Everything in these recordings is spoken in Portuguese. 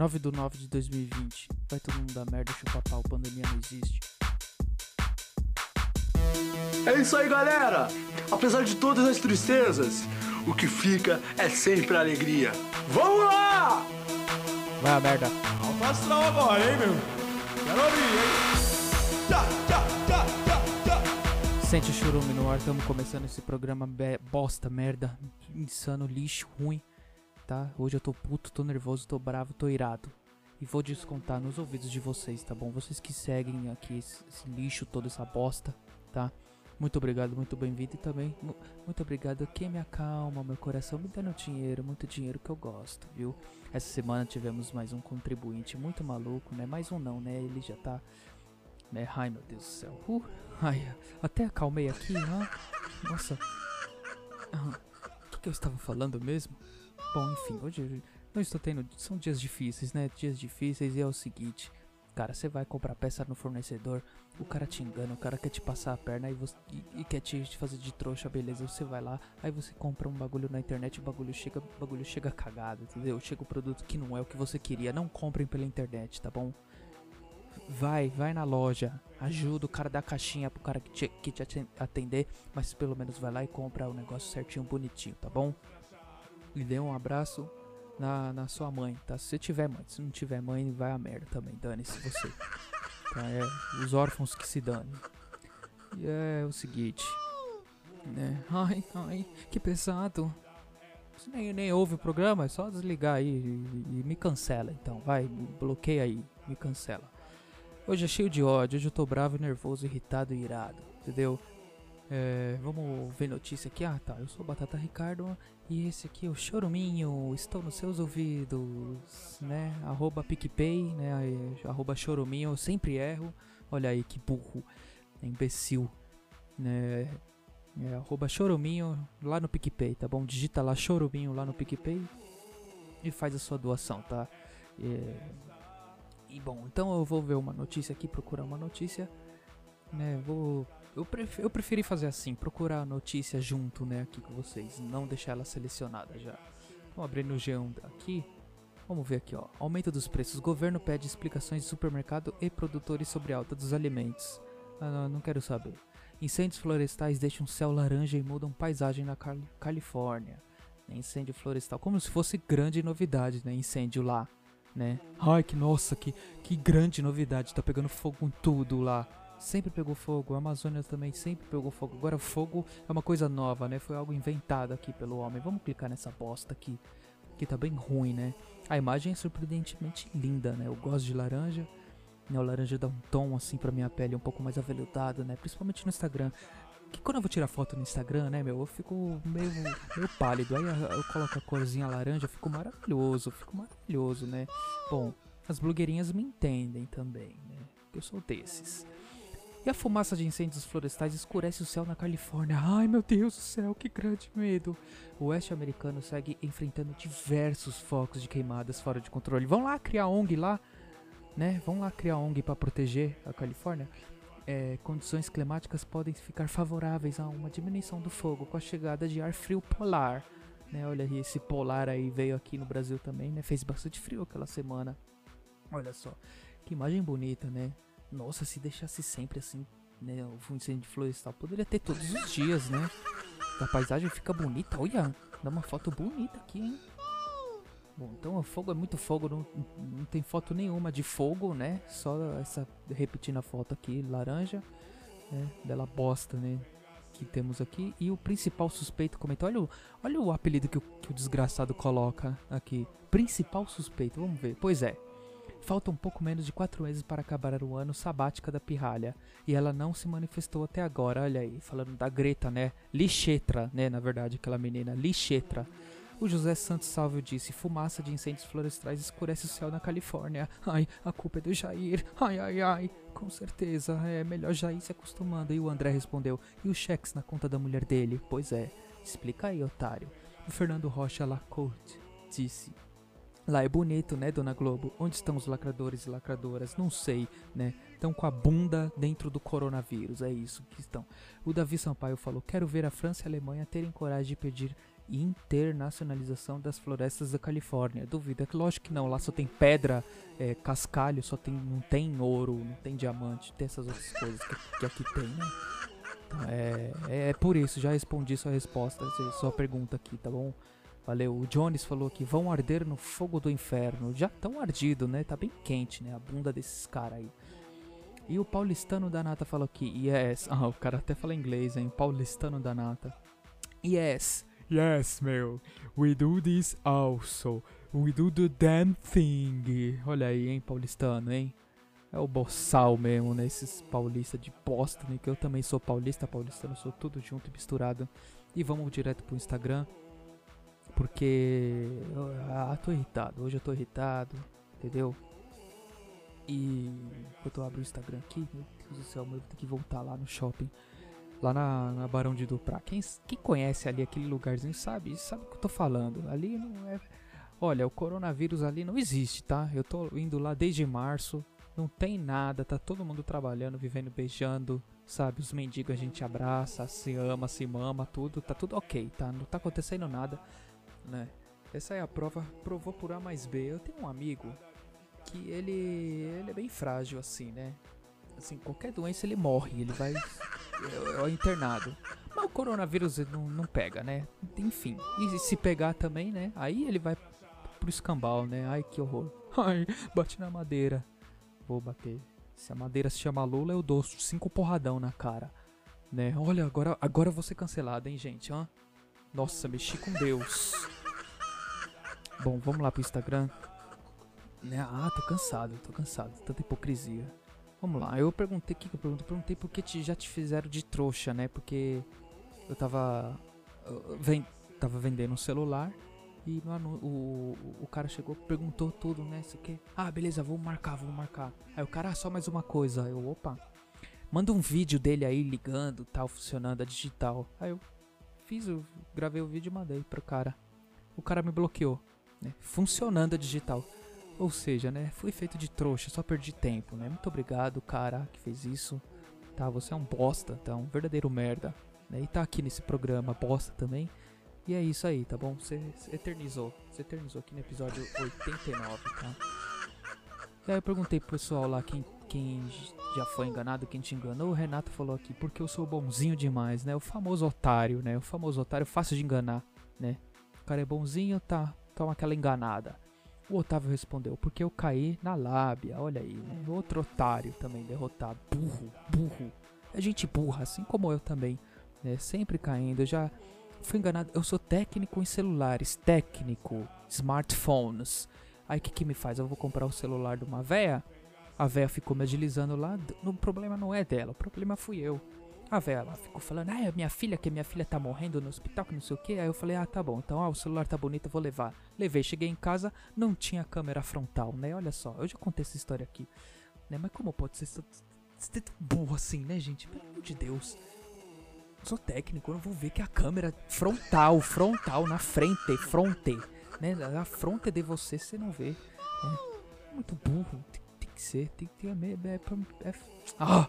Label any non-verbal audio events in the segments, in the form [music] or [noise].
9 do 9 de 2020. Vai todo mundo dar merda, chupa pau, pandemia não existe. É isso aí, galera! Apesar de todas as tristezas, o que fica é sempre a alegria. Vamos lá! Vai a merda. Alto astral agora, hein, meu? Quero ouvir, hein? Tchá, tchá, tchá, tchá, tchá. Sente o churume no ar, estamos começando esse programa be- bosta, merda, insano, lixo, ruim, tá? Hoje eu tô puto, tô nervoso, tô bravo, tô irado. E vou descontar nos ouvidos de vocês, tá bom? Vocês que seguem aqui esse, esse lixo, toda essa bosta, tá? Muito obrigado, muito bem-vindo e também mu- muito obrigado a quem me acalma, meu coração me dando dinheiro, muito dinheiro que eu gosto, viu? Essa semana tivemos mais um contribuinte muito maluco, né? Mais um não, né? Ele já tá. Né? Ai meu Deus do céu. Uh, ai, até acalmei aqui, né? Nossa. O que, eu estava falando mesmo? Bom, enfim, hoje não estou tendo. São dias difíceis, né? Dias difíceis e é o seguinte. Cara, você vai comprar peça no fornecedor, o cara te engana, o cara quer te passar a perna e, você, e, e quer te, fazer de trouxa, beleza? Você vai lá, aí você compra um bagulho na internet, o bagulho chega, bagulho chega cagado, entendeu? Chega o produto que não é o que você queria. Não comprem pela internet, tá bom? Vai, vai na loja, ajuda o cara da caixinha pro cara que te, que te aten- atender, mas pelo menos vai lá e compra o negócio certinho, bonitinho, tá bom? E dê um abraço na, na sua mãe, tá? Se você tiver mãe, se não tiver mãe, vai a merda também, dane-se você. Tá? É, os órfãos que se danem. E é o seguinte, né? Ai, ai, que pesado. Você nem, nem ouve o programa, é só desligar aí e, e me cancela então, vai, bloqueia aí, me cancela. Hoje é cheio de ódio, hoje eu tô bravo, nervoso, irritado e irado, entendeu? É, vamos ver notícia aqui. Ah, tá. Eu sou Batata Ricardo e esse aqui é o Choruminho. Estou nos seus ouvidos, né? Arroba PicPay, né? Arroba Choruminho. Eu sempre erro. Olha aí que burro, imbecil, né? É, arroba Choruminho lá no PicPay, tá bom? Digita lá Choruminho lá no PicPay e faz a sua doação, tá? É, e bom, então eu vou ver uma notícia aqui, procurar uma notícia, né? Vou eu, pref eu preferi fazer assim, procurar a notícia junto, né, aqui com vocês, não deixar ela selecionada já. Vamos abrir no G1 aqui. Vamos ver aqui, ó. Aumento dos preços. Governo pede explicações de supermercado e produtores sobre alta dos alimentos. Ah, não, não quero saber. Incêndios florestais deixam céu laranja e mudam paisagem na Cal Califórnia. Incêndio florestal, como se fosse grande novidade, né? Incêndio lá, né? Ai, que nossa, que, que grande novidade. Tá pegando fogo em tudo lá sempre pegou fogo, a Amazônia também sempre pegou fogo. Agora fogo é uma coisa nova, né? Foi algo inventado aqui pelo homem. Vamos clicar nessa bosta aqui, que tá bem ruim, né? A imagem é surpreendentemente linda, né? Eu gosto de laranja. Né? O laranja dá um tom assim pra minha pele um pouco mais aveludado, né? Principalmente no Instagram. Que quando eu vou tirar foto no Instagram, né, meu, eu fico meio, meio pálido. Aí eu, coloco a corzinha laranja, eu fico maravilhoso, eu fico maravilhoso, né? Bom, as blogueirinhas me entendem também, né? Eu sou desses. E a fumaça de incêndios florestais escurece o céu na Califórnia. Ai meu Deus do céu, que grande medo! O oeste americano segue enfrentando diversos focos de queimadas fora de controle. Vão lá criar ONG lá, né? Vão lá criar ONG para proteger a Califórnia. É, condições climáticas podem ficar favoráveis a uma diminuição do fogo com a chegada de ar frio polar. Né? Olha aí, esse polar aí veio aqui no Brasil também, né? Fez bastante frio aquela semana. Olha só, que imagem bonita, né? Nossa, se deixasse sempre assim, né? O incêndio florestal poderia ter todos os dias, né? A paisagem fica bonita, olha, dá uma foto bonita aqui, hein? Bom, então o fogo é muito fogo, não, não tem foto nenhuma de fogo, né? Só essa, repetindo a foto aqui, laranja, né? Bela bosta, né? Que temos aqui. E o principal suspeito comentou, olha o, olha o apelido que o, que o desgraçado coloca aqui. Principal suspeito, vamos ver. Pois é, Falta um pouco menos de quatro meses para acabar o ano sabática da pirralha. E ela não se manifestou até agora, olha aí, falando da Greta, né? Lichetra, né? Na verdade, aquela menina, Lichetra. O José Santos Salvio disse: fumaça de incêndios florestais escurece o céu na Califórnia. Ai, a culpa é do Jair. Ai, ai, ai. Com certeza, é melhor Jair se acostumando. E o André respondeu: e os cheques na conta da mulher dele? Pois é, explica aí, otário. O Fernando Rocha Lacote disse: Lá é bonito, né, Dona Globo? Onde estão os lacradores e lacradoras? Não sei, né? Estão com a bunda dentro do coronavírus, é isso que estão. O Davi Sampaio falou: Quero ver a França e a Alemanha terem coragem de pedir internacionalização das florestas da Califórnia. Duvida, que lógico que não, lá só tem pedra, é, cascalho, só tem, não tem ouro, não tem diamante, tem essas outras coisas que, que aqui tem, né? Então, é, é, é por isso, já respondi sua resposta, sua pergunta aqui, tá bom? Valeu. O Jones falou que vão arder no fogo do inferno. Já tão ardido, né? Tá bem quente, né? A bunda desses caras aí. E o paulistano da Nata falou aqui, yes. [laughs] Ah, o cara até fala inglês, hein? Paulistano da Nata. Yes. Yes, meu. We do this also. We do the damn thing. Olha aí, hein, paulistano, hein? É o boçal mesmo, né? Esses paulistas de bosta, né? Que eu também sou paulista, paulistano, sou tudo junto e misturado. E vamos direto pro Instagram. Porque. Ah, tô irritado. Hoje eu tô irritado. Entendeu? E. Enquanto eu abro o Instagram aqui, meu Deus do céu, eu vou ter que voltar lá no shopping. Lá na, na Barão de Duprá. Quem, quem conhece ali aquele lugarzinho sabe, sabe o que eu tô falando. Ali não é. Olha, o coronavírus ali não existe, tá? Eu tô indo lá desde março. Não tem nada, tá todo mundo trabalhando, vivendo, beijando, sabe? Os mendigos a gente abraça, se ama, se mama, tudo, tá tudo ok, tá? Não tá acontecendo nada né? Essa é a prova, provou por A mais B. Eu tenho um amigo que ele, ele é bem frágil assim, né? Assim, qualquer doença ele morre, ele vai é, é internado. Mas o coronavírus não, não pega, né? Enfim, e se pegar também, né? Aí ele vai pro escambau, né? Ai, que horror. [laughs] Ai, bate na madeira. Vou bater. Se a madeira se chama Lula, eu dou cinco porradão na cara. Né? Olha, agora, agora eu vou ser cancelado, hein, gente? Hã? Nossa, mexi com Deus. Bom, vamos lá pro Instagram. Né? Ah, tô cansado, tô cansado. Tanta hipocrisia. Vamos lá, eu perguntei, o que, eu perguntei? Perguntei porque te, já te fizeram de trouxa, né? Porque eu tava. Eu, tava vendendo um celular e no, o, o cara chegou, perguntou tudo, né? Isso aqui. Ah, beleza, vou marcar, vou marcar. Aí o cara, ah, só mais uma coisa. Eu, opa, manda um vídeo dele aí ligando, tal, funcionando a digital. Aí eu fiz, eu gravei o vídeo e mandei pro cara. O cara me bloqueou, né? Funcionando a digital. Ou seja, né? Fui feito de trouxa, só perdi tempo, né? Muito obrigado, cara, que fez isso. Tá, você é um bosta, tá? Um verdadeiro merda. Né? E tá aqui nesse programa bosta também. E é isso aí, tá bom? Você eternizou. Você eternizou aqui no episódio [laughs] 89, tá? E aí eu perguntei pro pessoal lá quem, quem já foi enganado, quem te enganou, o Renato falou aqui, porque eu sou bonzinho demais, né? O famoso otário, né? O famoso otário fácil de enganar, né? O cara é bonzinho, tá, toma aquela enganada. O Otávio respondeu, porque eu caí na lábia, olha aí, né? Outro otário também derrotado, burro, burro. É gente burra, assim como eu também, né? Sempre caindo, eu já fui enganado. Eu sou técnico em celulares, técnico, smartphones. Aí o que que me faz? Eu vou comprar o celular de uma véia a véia ficou me agilizando lá. O problema não é dela, o problema fui eu. A véia ela ficou falando, ah, é minha filha, que minha filha tá morrendo no hospital, que não sei o que. Aí eu falei, ah, tá bom, então, ah, o celular tá bonito, vou levar. Levei, cheguei em casa, não tinha câmera frontal, né? Olha só, eu já contei essa história aqui. Né? Mas como pode ser, tão burro assim, né, gente? Pelo amor de Deus. Sou técnico, eu vou ver que a câmera frontal, frontal, na frente, fronte, né? A fronte de você, você não vê. Né? Muito burro que ser, tem que ter. É, é, é, ah!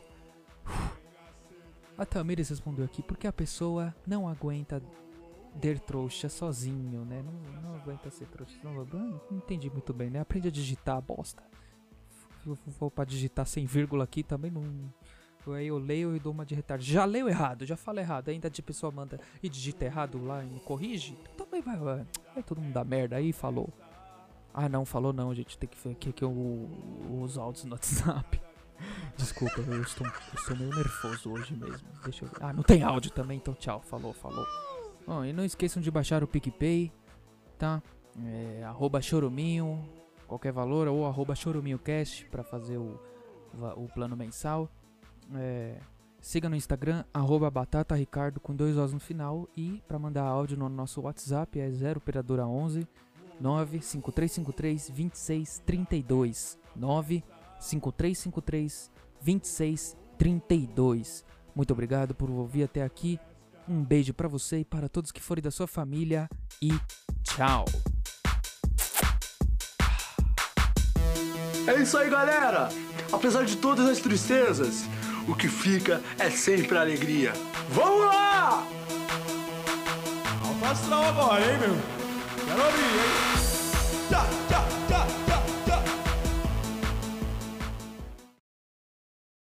A Tamires respondeu aqui porque a pessoa não aguenta der trouxa sozinho, né? Não, não aguenta ser trouxa. Não, não, entendi muito bem, né? Aprende a digitar bosta. Vou, vou pra digitar sem vírgula aqui também não. Aí eu leio e dou uma de retardo. Já leio errado, já falo errado. Ainda de pessoa manda e digita errado lá e corrige. Também vai. Aí todo mundo dá merda aí falou. Ah, não, falou não, gente. Tem que ver aqui, aqui os áudios no WhatsApp. Desculpa, eu estou, eu estou meio nervoso hoje mesmo. Deixa eu ver. Ah, não tem áudio também, então tchau. Falou, falou. Bom, e não esqueçam de baixar o PicPay, tá? É, arroba choruminho, qualquer valor, ou arroba choruminhocast pra fazer o, o plano mensal. É, siga no Instagram, arroba batataricardo com dois Os no final. E para mandar áudio no nosso WhatsApp é 0 operadora 11 95353 2632. 95353 2632. Muito obrigado por ouvir até aqui. Um beijo para você e para todos que forem da sua família e tchau. É isso aí, galera! Apesar de todas as tristezas, o que fica é sempre a alegria. Vamos lá! Astral agora, hein, meu? Quero ouvir, hein? Tchá, tchá,